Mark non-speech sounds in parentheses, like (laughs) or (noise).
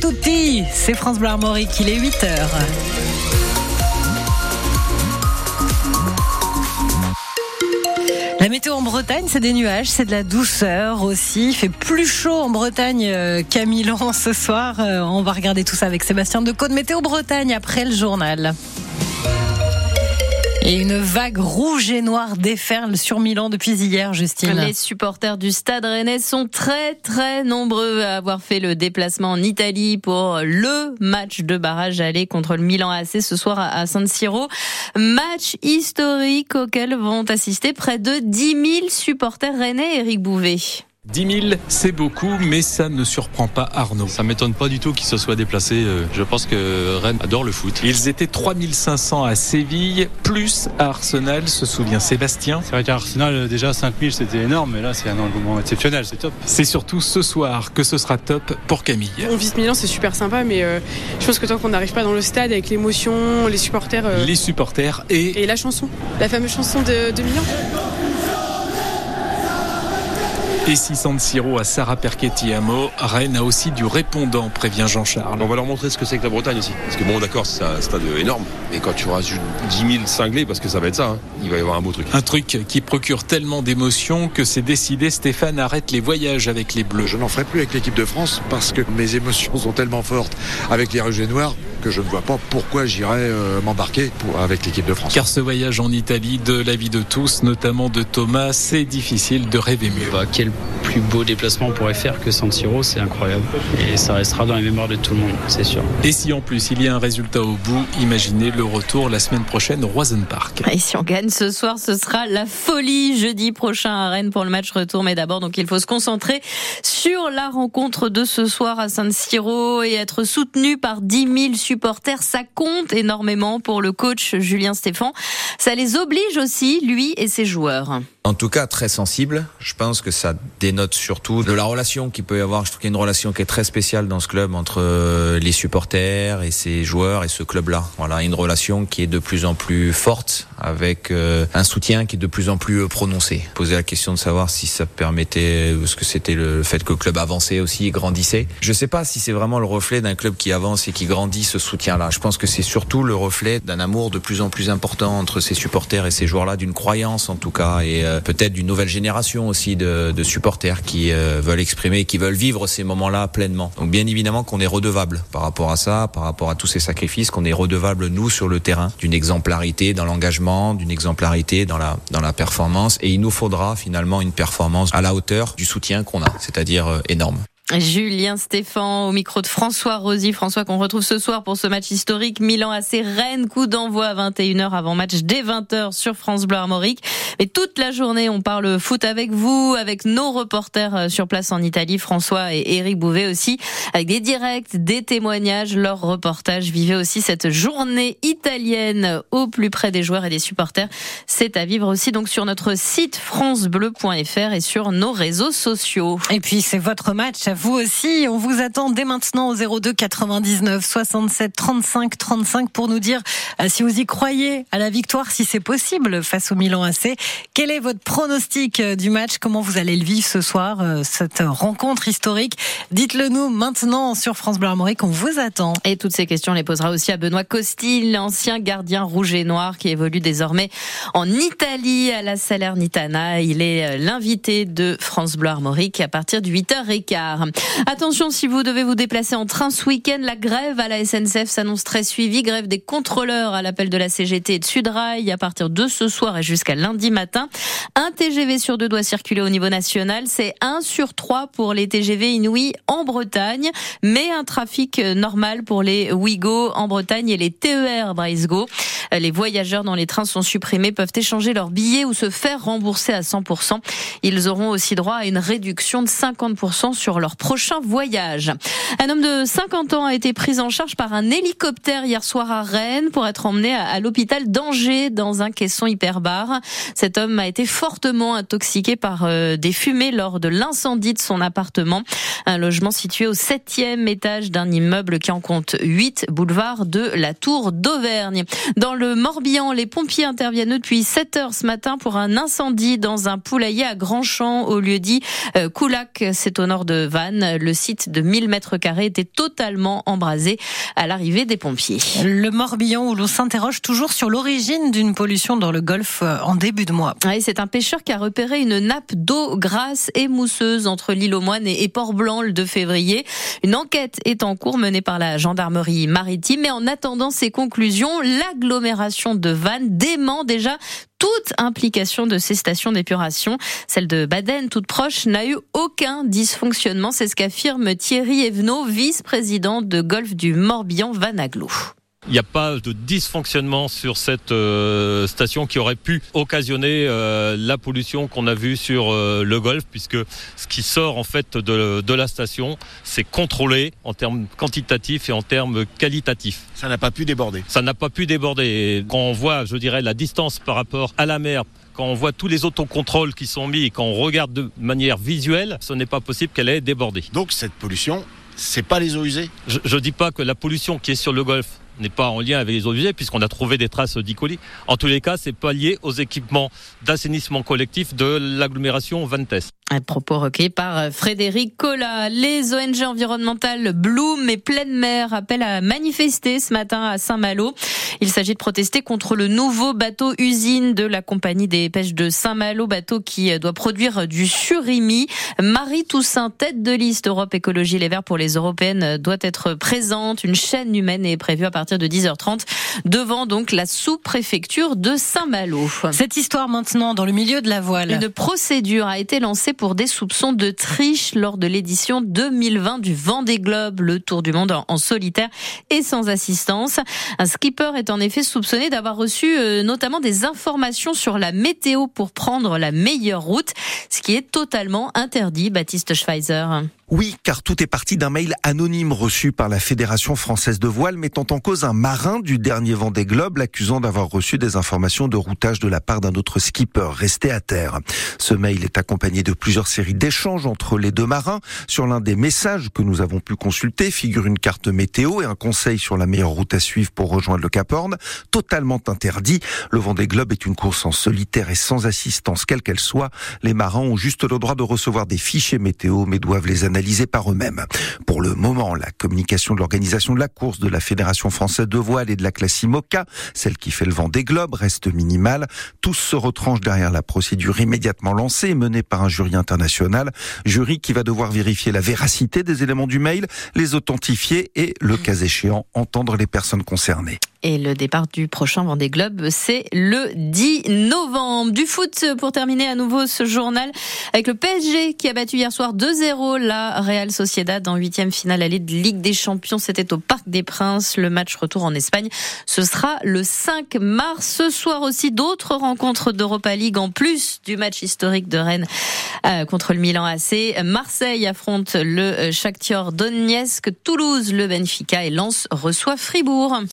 tutti, c'est France Bleu Armorique, il est 8 heures. La météo en Bretagne, c'est des nuages, c'est de la douceur aussi. Il fait plus chaud en Bretagne euh, qu'à Milan (laughs) ce soir. Euh, on va regarder tout ça avec Sébastien de Côte Météo Bretagne après le journal. Et une vague rouge et noire déferle sur Milan depuis hier, Justine. Les supporters du Stade Rennais sont très très nombreux à avoir fait le déplacement en Italie pour le match de barrage aller contre le Milan AC ce soir à San Siro. Match historique auquel vont assister près de 10 000 supporters rennais, Eric Bouvet. 10 000, c'est beaucoup, mais ça ne surprend pas Arnaud. Ça m'étonne pas du tout qu'ils se soient déplacés. Euh, je pense que Rennes adore le foot. Ils étaient 3500 à Séville, plus à Arsenal, se souvient Sébastien. C'est vrai qu'à Arsenal, euh, déjà 5000, c'était énorme, mais là, c'est un engouement exceptionnel, c'est top. C'est surtout ce soir que ce sera top pour Camille. On visite Milan, c'est super sympa, mais euh, je pense que tant qu'on n'arrive pas dans le stade avec l'émotion, les supporters. Les supporters et. Et la chanson, la fameuse chanson de, de Milan. Et si San Siro à Sarah Perchetti-Amo, Rennes a aussi du répondant, prévient Jean-Charles. On va leur montrer ce que c'est que la Bretagne aussi. Parce que bon, d'accord, c'est un stade énorme. Mais quand tu auras 10 000 cinglés, parce que ça va être ça, hein, il va y avoir un beau truc. Un truc qui procure tellement d'émotions que c'est décidé, Stéphane arrête les voyages avec les Bleus. Je n'en ferai plus avec l'équipe de France parce que mes émotions sont tellement fortes avec les Rouges et Noirs que je ne vois pas pourquoi j'irais euh, m'embarquer avec l'équipe de France. Car ce voyage en Italie, de la vie de tous, notamment de Thomas, c'est difficile de rêver mieux. Bah, quel plus beau déplacement on pourrait faire que San Siro, c'est incroyable. Et ça restera dans la mémoire de tout le monde, c'est sûr. Et si en plus il y a un résultat au bout, imaginez le retour la semaine prochaine au Roisen Park. Et si on gagne ce soir, ce sera la folie jeudi prochain à Rennes pour le match retour. Mais d'abord, donc il faut se concentrer sur la rencontre de ce soir à San Siro et être soutenu par 10 000 supporters. Ça compte énormément pour le coach Julien Stéphan. Ça les oblige aussi, lui et ses joueurs. En tout cas, très sensible. Je pense que ça dénote surtout de la relation qu'il peut y avoir. Je trouve qu'il y a une relation qui est très spéciale dans ce club entre euh, les supporters et ses joueurs et ce club-là. Voilà, une relation qui est de plus en plus forte avec euh, un soutien qui est de plus en plus euh, prononcé. Poser la question de savoir si ça permettait, ce que c'était le fait que le club avançait aussi et grandissait. Je sais pas si c'est vraiment le reflet d'un club qui avance et qui grandit soutien-là. Je pense que c'est surtout le reflet d'un amour de plus en plus important entre ses supporters et ces joueurs-là, d'une croyance en tout cas et peut-être d'une nouvelle génération aussi de, supporters qui euh, veulent exprimer, qui veulent vivre ces moments-là pleinement. Donc bien évidemment qu'on est redevable par rapport à ça, par rapport à tous ces sacrifices, qu'on est redevable nous sur le terrain d'une exemplarité dans l'engagement, d'une exemplarité dans la dans la performance. Et il nous faudra finalement une performance à la hauteur du soutien qu'on a, c'est-à-dire euh, énorme. Julien Stéphan au micro de François Rosy. François qu'on retrouve ce soir pour ce match historique Milan AC Rennes. Coup d'envoi à 21h avant match dès 20h sur France Bleu Armorique. Et toute la journée, on parle foot avec vous, avec nos reporters euh, sur place en Italie, François et Eric Bouvet aussi, avec des directs, des témoignages, leurs reportages. Vivez aussi cette journée italienne au plus près des joueurs et des supporters. C'est à vivre aussi donc sur notre site francebleu.fr et sur nos réseaux sociaux. Et puis c'est votre match vous aussi. On vous attend dès maintenant au 02 99 67 35 35 pour nous dire euh, si vous y croyez à la victoire, si c'est possible face au Milan AC. Quel est votre pronostic euh, du match? Comment vous allez le vivre ce soir, euh, cette rencontre historique? Dites-le nous maintenant sur France Bleu Armorique. On vous attend. Et toutes ces questions, on les posera aussi à Benoît Costil, l'ancien gardien rouge et noir qui évolue désormais en Italie à la Salernitana. Il est l'invité de France Bleu Armorique à partir de 8h15. Attention, si vous devez vous déplacer en train ce week-end, la grève à la SNCF s'annonce très suivie. Grève des contrôleurs à l'appel de la CGT et de Sudrail à partir de ce soir et jusqu'à lundi matin. Un TGV sur deux doit circuler au niveau national. C'est un sur trois pour les TGV Inouï en Bretagne, mais un trafic normal pour les Ouigo en Bretagne et les TER Brisgo. Les voyageurs dont les trains sont supprimés peuvent échanger leurs billets ou se faire rembourser à 100%. Ils auront aussi droit à une réduction de 50% sur leur prochain voyage. Un homme de 50 ans a été pris en charge par un hélicoptère hier soir à Rennes pour être emmené à l'hôpital d'Angers dans un caisson hyperbar. Cet homme a été fortement intoxiqué par euh, des fumées lors de l'incendie de son appartement, un logement situé au septième étage d'un immeuble qui en compte 8, boulevard de la Tour d'Auvergne. Dans le Morbihan, les pompiers interviennent depuis 7 heures ce matin pour un incendie dans un poulailler à Grandchamp au lieu dit euh, Coulac, c'est au nord de Vannes. Vannes. Le site de 1000 mètres carrés était totalement embrasé à l'arrivée des pompiers. Le Morbihan où l'on s'interroge toujours sur l'origine d'une pollution dans le golfe euh, en début de mois. Oui, c'est un pêcheur qui a repéré une nappe d'eau grasse et mousseuse entre l'île aux Moines et Port-Blanc le 2 février. Une enquête est en cours menée par la gendarmerie maritime. Mais en attendant ses conclusions, l'agglomération de Vannes dément déjà toute implication de ces stations d'épuration. Celle de Baden, toute proche, n'a eu aucun dysfonctionnement. C'est ce qu'affirme Thierry Evenot, vice-président de Golfe du Morbihan Vanaglo. Il n'y a pas de dysfonctionnement sur cette euh, station qui aurait pu occasionner euh, la pollution qu'on a vue sur euh, le golfe, puisque ce qui sort en fait de, de la station, c'est contrôlé en termes quantitatifs et en termes qualitatifs. Ça n'a pas pu déborder. Ça n'a pas pu déborder. Et quand on voit, je dirais, la distance par rapport à la mer, quand on voit tous les autocontrôles qui sont mis et quand on regarde de manière visuelle, ce n'est pas possible qu'elle ait débordé. Donc cette pollution, c'est pas les eaux usées? Je ne dis pas que la pollution qui est sur le golfe n'est pas en lien avec les usées puisqu'on a trouvé des traces d'E. coli. En tous les cas, c'est pas lié aux équipements d'assainissement collectif de l'agglomération Vantes. Un propos recueilli par Frédéric Collat. Les ONG environnementales Bloom et Pleine Mer appellent à manifester ce matin à Saint-Malo. Il s'agit de protester contre le nouveau bateau usine de la compagnie des pêches de Saint-Malo, bateau qui doit produire du surimi. Marie Toussaint, tête de liste Europe Écologie Les Verts pour les Européennes, doit être présente. Une chaîne humaine est prévue à partir de 10h30 devant donc la sous-préfecture de Saint-Malo. Cette histoire maintenant dans le milieu de la voile. Une procédure a été lancée pour des soupçons de triche lors de l'édition 2020 du Vendée Globe, le tour du monde en solitaire et sans assistance. Un skipper est en effet soupçonné d'avoir reçu euh, notamment des informations sur la météo pour prendre la meilleure route, ce qui est totalement interdit, Baptiste Schweizer. Oui, car tout est parti d'un mail anonyme reçu par la Fédération française de voile mettant en cause un marin du dernier Vendée Globe l'accusant d'avoir reçu des informations de routage de la part d'un autre skipper resté à terre. Ce mail est accompagné de plusieurs séries d'échanges entre les deux marins. Sur l'un des messages que nous avons pu consulter figure une carte météo et un conseil sur la meilleure route à suivre pour rejoindre le Cap Horn, totalement interdit. Le Vendée Globe est une course en solitaire et sans assistance quelle qu'elle soit. Les marins ont juste le droit de recevoir des fichiers météo mais doivent les analyser par eux-mêmes. Pour le moment, la communication de l'organisation de la course de la Fédération française de voile et de la classe IMOCA, celle qui fait le vent des globes, reste minimale. Tous se retranchent derrière la procédure immédiatement lancée menée par un jury international. Jury qui va devoir vérifier la véracité des éléments du mail, les authentifier et, le cas échéant, entendre les personnes concernées. Et le départ du prochain Vendée Globe, c'est le 10 novembre. Du foot pour terminer à nouveau ce journal avec le PSG qui a battu hier soir 2-0 la Real Sociedad en huitième finale allée de Ligue des Champions. C'était au Parc des Princes. Le match retour en Espagne, ce sera le 5 mars. Ce soir aussi d'autres rencontres d'Europa League en plus du match historique de Rennes euh, contre le Milan AC. Marseille affronte le Shakhtar Donetsk, Toulouse le Benfica et Lens reçoit Fribourg.